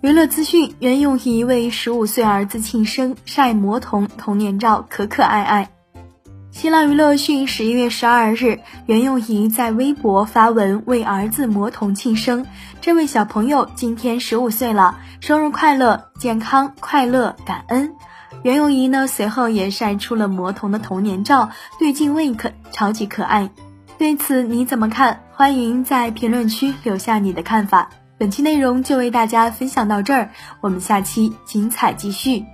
娱乐资讯：袁咏仪为十五岁儿子庆生，晒魔童童年照，可可爱爱。新浪娱乐讯，十一月十二日，袁咏仪在微博发文为儿子魔童庆生。这位小朋友今天十五岁了，生日快乐，健康快乐，感恩。袁咏仪呢，随后也晒出了魔童的童年照，对镜 wink，超级可爱。对此你怎么看？欢迎在评论区留下你的看法。本期内容就为大家分享到这儿，我们下期精彩继续。